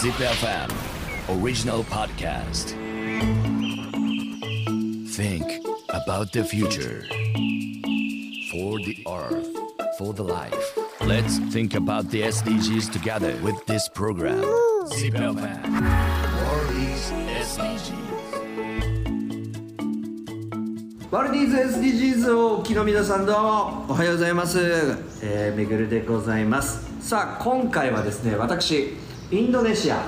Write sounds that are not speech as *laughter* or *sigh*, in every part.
ZipFM Original Podcast Think about the future For the earth For the life Let's think about the SDGs together with this program ZipFM World is SDGs ワルディーズ SDGs をお聞きの皆さんどうもおはようございます、えー、めぐるでございますさあ今回はですね私インドネシア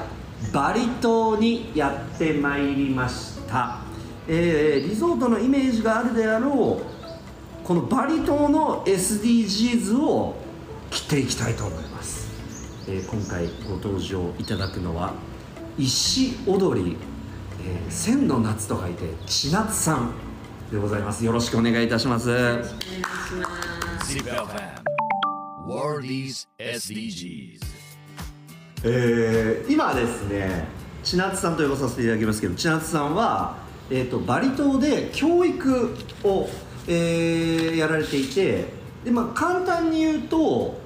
バリ島にやってまいりました、えーリゾートのイメージがあるであろうこのバリ島の SDGs を切っていきたいと思います、えー今回ご登場いただくのは石踊り、えー千の夏と書いて千夏さんでございます。よろしくお願いいたします。ZipFM World is SDGs えー今ですね千夏さんと呼ばさせていただきますけど千夏さんは、えー、とバリ島で教育を、えーやられていてで、まあ、簡単に言うと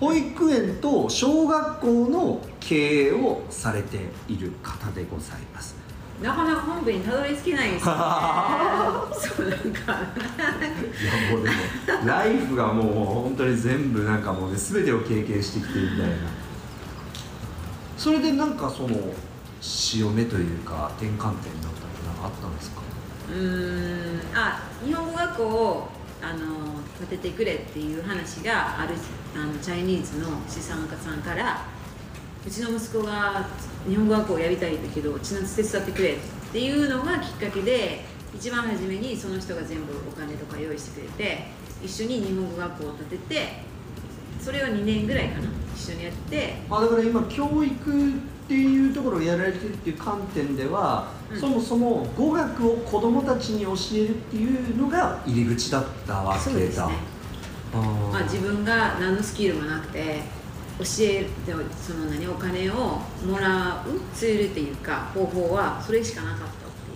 保育園と小学校の経営をされている方でございます。なかなか本部にたどり着けないんですよね。*laughs* そうなんか。いやもうでもライフがもう本当に全部なんかもうね全てを経験してきてみたいなそれでなんかその潮目というか転換点だったってなんかあったんですか？うん。あ日本語学校をあの建ててくれっていう話があるあのチャイニーズの資産家さんからうちの息子が日本語学校をやりたいんだけど千夏手伝ってくれっていうのがきっかけで一番初めにその人が全部お金とか用意してくれて一緒に日本語学校を建ててそれを2年ぐらいかな一緒にやって。あだから今教育っていうところをやられてるっていう観点では、うん。そもそも語学を子どもたちに教えるっていうのが入り口だったわけだ、そうですね。まあ、自分が何のスキルもなくて教えるその何お金をもらうツールっていうか方法はそれしかなかったっ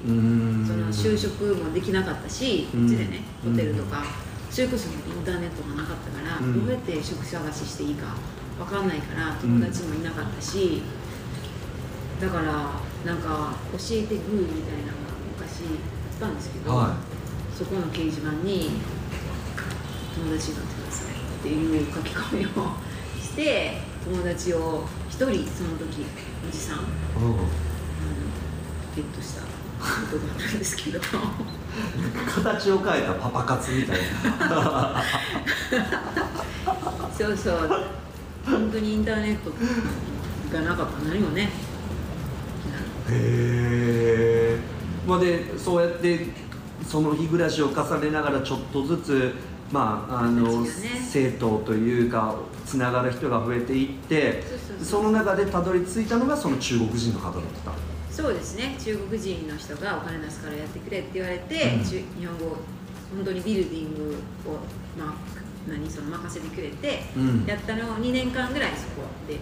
ていう。その就職もできなかったしこうちでねホテルとかうんそれこそインターネットがなかったからうん。どうやって職探ししていいか分かんないから友達もいなかったしだからなんか教えてグーみたいなのが昔あったんですけど、はそこの掲示板に「友達になってください」っていう書き込みをして友達を一人その時おじさん。うんゲットしたんですけど。形を変えたパパ活みたいな。そうそう。本当にインターネットがなかった。ら何もね。へえ。まあでそうやってその日暮らしを重ねながらちょっとずつまああの、ね。生徒というかつながる人が増えていってその中でたどり着いたのがその中国人の方だったそうですね。中国人の人がお金出すからやってくれって言われて、うん。中日本語本当にビルディングを、まあ、何その任せてくれて、うん。やったのを2年間ぐらいそこで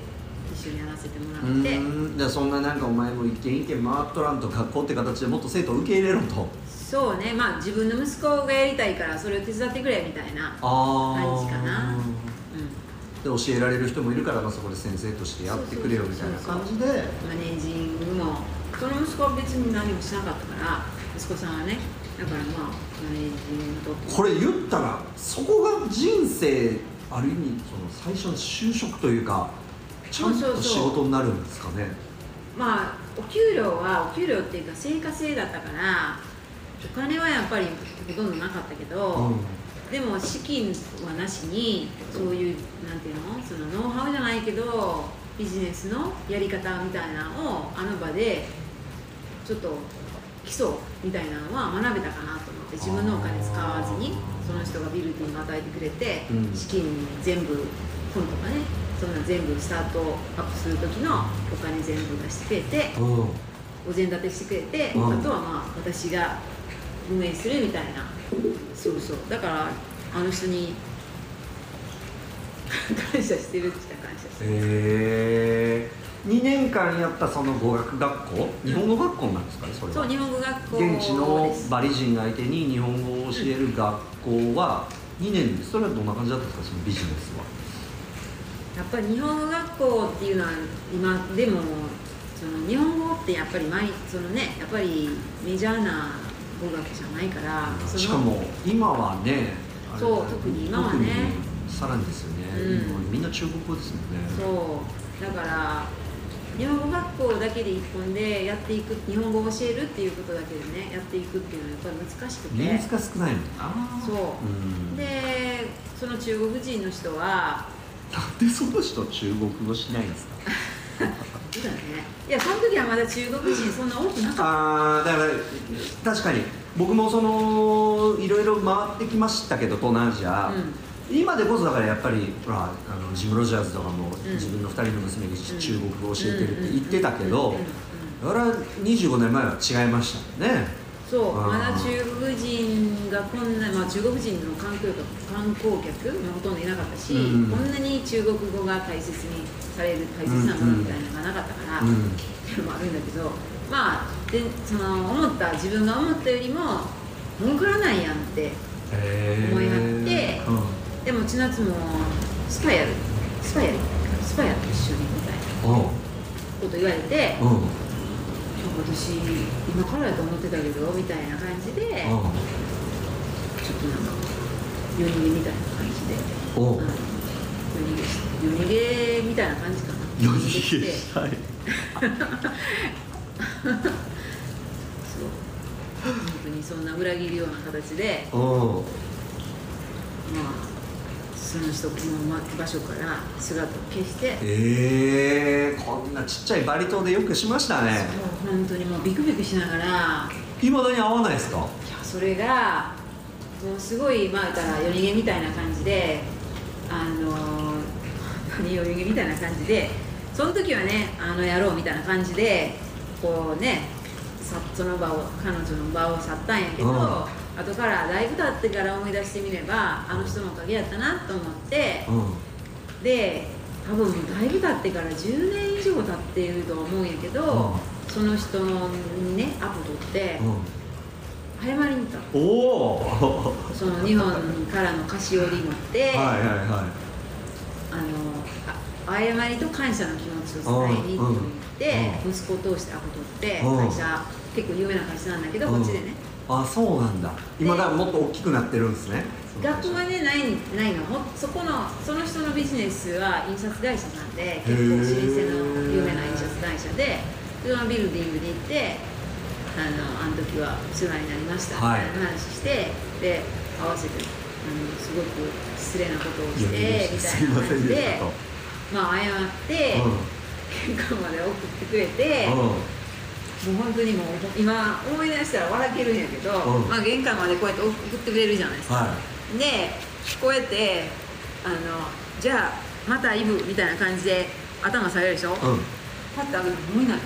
一緒にやらせてもらうって、じゃあそんななんかお前も一軒一軒回っとらんと学校って形でもっと生徒を受け入れろと。そうね。まあ自分の息子がやりたいからそれを手伝ってくれみたいな、あ感じかなで教えられる人もいるから、まあ、そこで先生としてやってくれよみたいな感じで。マネージングもその息子は別に何もしなかったから息子さんはねだからまあマネージングとこれ言ったらそこが人生ある意味その最初の就職というかちゃんと仕事になるんですかね。まあお給料はお給料っていうか生活制だったからお金はやっぱりほとんどなかったけど、うんでも資金はなしにそういうなんていうの？そのノウハウじゃないけどビジネスのやり方みたいなのをあの場でちょっと基礎みたいなのは学べたかなと思って自分のお金使わずにその人がビルディング与えてくれて、うん。資金全部本とかねそんな全部スタートアップする時のお金全部出してくれてうん。お膳立てしてくれて、うん。あとはまあ私が運営するみたいなそうそう。だからあの人に *laughs* 感謝してるって言ったら感謝してる、へえ2年間やったその語学学校？日本語学校なんですかねそれは。そう日本語学校現地のバリ人相手に日本語を教える学校は2年ですそれはどんな感じだったんですかそのビジネスは？やっぱり日本語学校っていうのは今でもその日本語ってやっぱり毎そのねやっぱりメジャーな語学じゃないからしかも今はねそう特に今はね。さらにですよね、うん。今みんな中国語ですもんね。そう。だから日本語学校だけで一本でやっていく日本語を教えるっていうことだけでねやっていくっていうのはやっぱり難しくて。技術が少ないもんなそう。うん。でその中国人の人はなんでその人中国語しないんですか？*laughs* だね。いやその時はまだ中国人そんな多くなかった。あーだから確かに。僕もそのいろいろ回ってきましたけど東南アジア、今でこそだからやっぱりほらあのジム・ロジャーズとかもん。自分の2人の娘にん中国語を教えてるって言ってたけどうんうんうんだから25年前は違いましたもんね。そうまだ中国人がこんな、まあ、中国人の観光客観光客もほとんどいなかったし、うん。こんなに中国語が大切にされる大切なものみたいなのがなかったから、うん。っていうのもあるんだけどまあでその思った自分が思ったよりも儲からないやんって思いはってうん。でも千夏もスパイやる。スパイやる。スパイやる一緒にみたいなうん。こと言われて、うん。うん私今からやと思ってたけどみたいな感じで、夜逃げみたいな感じで、お。ううん夜逃げ夜逃げみたいな感じかな。夜逃げしたい *laughs* そう。本当にそんな裏切るような形で。う。んまあその人の場所から姿を消して、えー、こんなちっちゃいバリ島でよくしましたね。本当にもうビクビクしながら。いまだに合わないですか？いやそれがもうすごいまあ言ったら夜逃げみたいな感じであの何夜逃げみたいな感じでその時はねあの野郎みたいな感じでこうねさその場を彼女の場を去ったんやけど、うん。後からだいぶ経ってから思い出してみればあの人のおかげやったなと思ってうん。で多分だいぶ経ってから10年以上経っていると思うんやけど、その人にねアポ取ってうん謝りに行ったの。おおその日本からの菓子折り持って、はいはいはあのあ謝りと感謝の気持ちを伝えに行って息子を通してアポ取って、うん。会社結構有名な会社なんだけど、うんこっちでね。いあそうなんだ。今だからもっと大きくなってるんですね。学校はねないないの。もそこのその人のビジネスは印刷会社なんで結構老舗の有名な印刷会社でそのビルディングに行ってあのあの時はお世話になりました。みはい。たいな話して、で合わせてあのすごく失礼なことをしてみたいな感じでまあ謝って、玄関まで送ってくれて、うん。うんもう本当にもう今思い出したら笑けるんやけど、うん。まあ、玄関までこうやって送ってくれるじゃないですか、はでこうやってあのじゃあまたイブみたいな感じで頭下げるでしょ、い、うん、パッて上げるともういない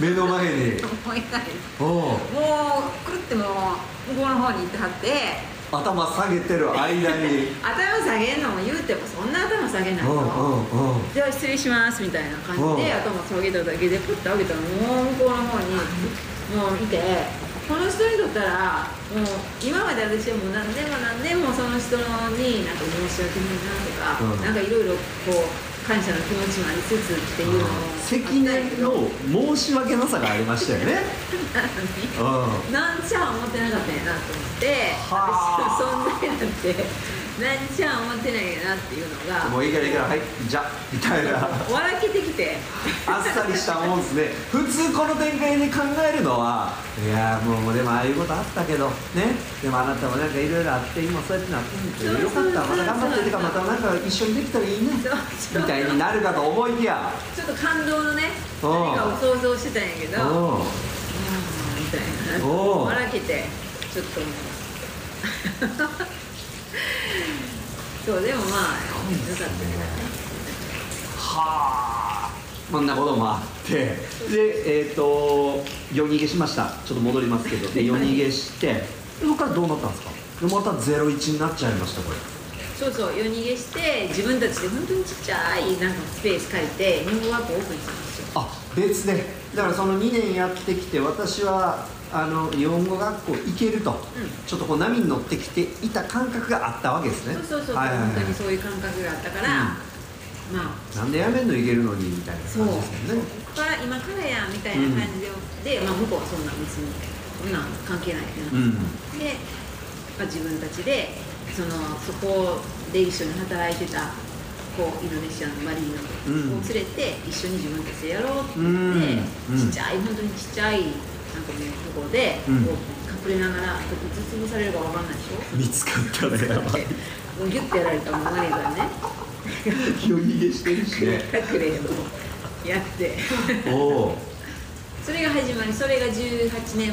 目の前に。もう。いもうくるってもう向こうの方に行ってはって。頭下げてる間に。*laughs* 頭下げんのも言うてもそんな頭下げないと、じゃあ失礼しますみたいな感じでうん。頭下げただけでプッと上げたらもう向こうの方にもういて。この人にとったらもう今まで私はもう何年も何年もその人になんか申し訳ないなとか、うん。なんかいろいろこう感謝の気持ちもありつつっていうのを責任の申し訳なさがありましたよね。うん。なんちゃ思ってなかったんやなと思って。はあ。私の存在なんてなんちゃ思ってないなっていうのがもういいからいいからはいじゃみたいな。笑けてきて。あっさりしたもんですね。普通この展開で考えるのはいやもうもうでもああいうことあったけどね。でもあなたもなんかいろいろあって今そうやってなってるんですよよかったまた頑張っててかまたなんか一緒にできたらいいね。みたいになるかと思いきや。ちょっと感動のねう。ん何かを想像してたんやけど。う。んみたいな。笑けてちょっともうそうでもまあよかった。ねはあ。こんなこともあってでえっ、と夜逃げしました。ちょっと戻りますけど。で夜逃げしてでそこからどうなったんですか？でまた01になっちゃいましたこれ。そうそう夜逃げして自分たちで本当にちっちゃいなんかスペース借りて日本語学校オープンしたんですよ。あ別で。だからその2年やってきて私はあの日本語学校行けると、ちょっとこう波に乗ってきていた感覚があったわけですね。そうそうそう、はいはいはい。本当にそういう感覚があったから、まあ。なんでやめんのいけるのにみたいなそう感じですもんねここから今からやみたいな感じで、でまあ、向こうはそんな別にこんなん関係ないってなうん。で、まあ、自分たちでそのそこで一緒に働いてた子インドネシアのマリーのうん。子を連れて一緒に自分たちでやろうって言って、うん。ちっちゃい本当にちっちゃいなんかねところで、う隠れながらこうやって包みされるかわかんないでしょ？見つかったらやばい。もうギュッてやられたらもうマネージャーね夜逃げしてるしね。隠れをやって。おおそれが始まりそれが18年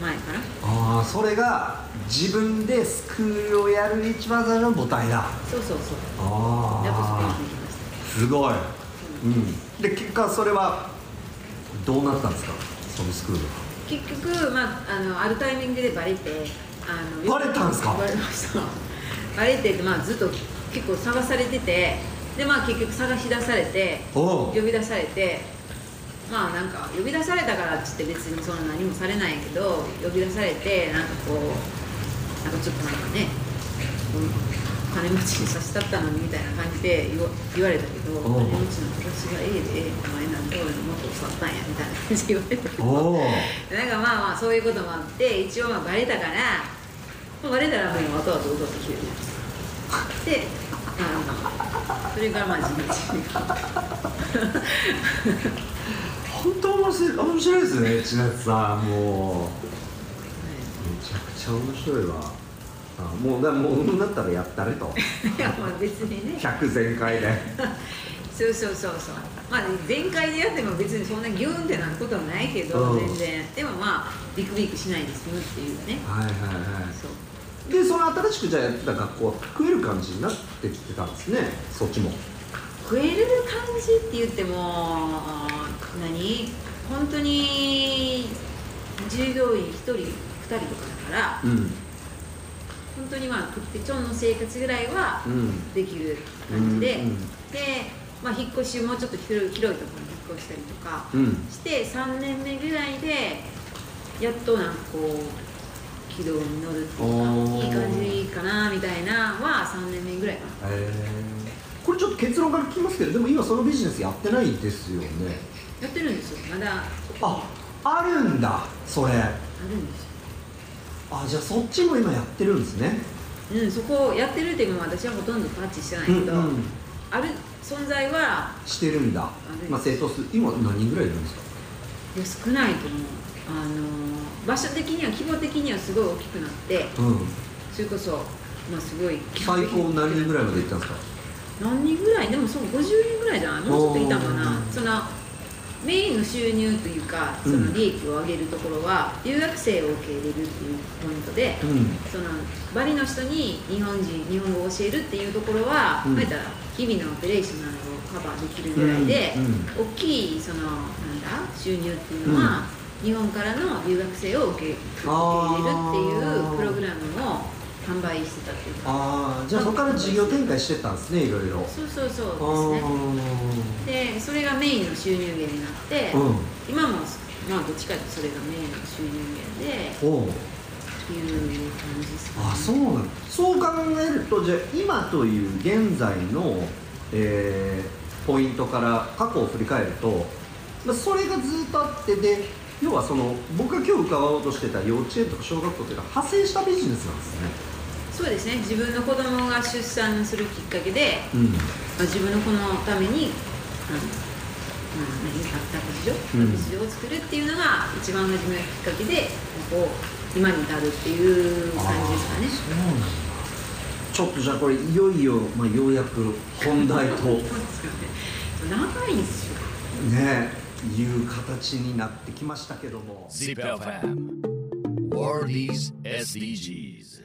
前かな。ああそれが自分でスクールをやる一番最初の母体だ。そうそうそう。あやっぱそこにあ行きました。すごい、うん、で結果それはどうなったんですか？スクール。は結局、まあ、あのあるタイミングでバレてあのバレたんすか？バレました。バレて、まあ、ずっと結構探されててで、まあ、結局探し出されて呼び出されてまあなんか呼び出されたからっつって別にそんな何もされないけど呼び出されてなんかこうなんかちょっとなんかねうん金持ちにさせたったのにみたいな感じで言わ言われたけど金持ちの私が A でお前なんで俺の元を去ったんやみたいな感じで言われたけどなんかまあまあそういうこともあって一応まあバレたから、まあ、バレたらもう後々踊ってきるで、まあ、それからまあ地道に本当面白い面白いですね千夏さん。もうめちゃくちゃ面白いわ。あもうだもううんなったらやったれと。*laughs* いやまあ別にね。100全開でそうそうそうそう。まあ全開でやっても別にそんなギューンってなることはないけど、うん。全然。でもまあビクビクしないで済むっていうね。はいはいはい。そう。でその新しくじゃあやってた学校は食える感じになってきてたんですね。そっちも。食えれる感じって言っても何？本当に従業員1人2人とかだからうん。本当にまあ食ってちょんの生活ぐらいはうん。できる感じで、うんうん。で、まあ、引っ越しもうちょっと広い広いところに引っ越したりとかうん。して3年目ぐらいでやっとなんかこう軌道に乗るっていうかいい感じかなみたいなは3年目ぐらいかな。へえこれちょっと結論から聞きますけどでも今そのビジネスやってないですよね？やってるんですよまだ。ああるんだそれ。あるんですよ。あじゃあそっちも今やってるんですね？うん、そこをやってるっていうのは私はほとんどタッチしてないけど、うんうん。ある存在はしてるんだ。る。まあ生徒数今何人ぐらいいるんですか？いや少ないと思う。あの場所的には規模的にはすごい大きくなってうん。それこそまあすごい最高何人ぐらいまで行ったんですか？何人ぐらい？でもそう50人ぐらいじゃない？もうちょっといたかな。そのメインの収入というかその利益を上げるところは留学生を受け入れるっていうポイントで、うん。そのバリの人に日本人日本語を教えるっていうところは、うん。まあ言ったら日々のオペレーショナルをカバーできるぐらいで、うんうん。大きいそのなんだ収入っていうのは、日本からの留学生を受け受け入れるっていうプログラムを販売してたっていう。かああじゃあそこから事業展開してたんですねいろいろ。そうそうそうあですね。でそれがメインの収入源になって、ーうん。今もまあどっちかというとそれがメインの収入源でっていう感じですか、ね、あそうなんだそう考えるとじゃあ今という現在の、えーポイントから過去を振り返ると、まあ、それがずっとあってで要はその僕が今日伺おうとしてた幼稚園とか小学校というのは派生したビジネスなんですね。そうですね。自分の子供が出産するきっかけで、うん。まあ、自分の子のために、あのまあ、何託児所うん。託児所を作るっていうのが一番初めのきっかけでこう今に至るっていう感じですかねそうなんだ。ちょっとじゃあこれいよいよ、まあ、ようやく本題と。そうですよね。長いんですよねいう形になってきましたけども。ZIPFM World is SDGs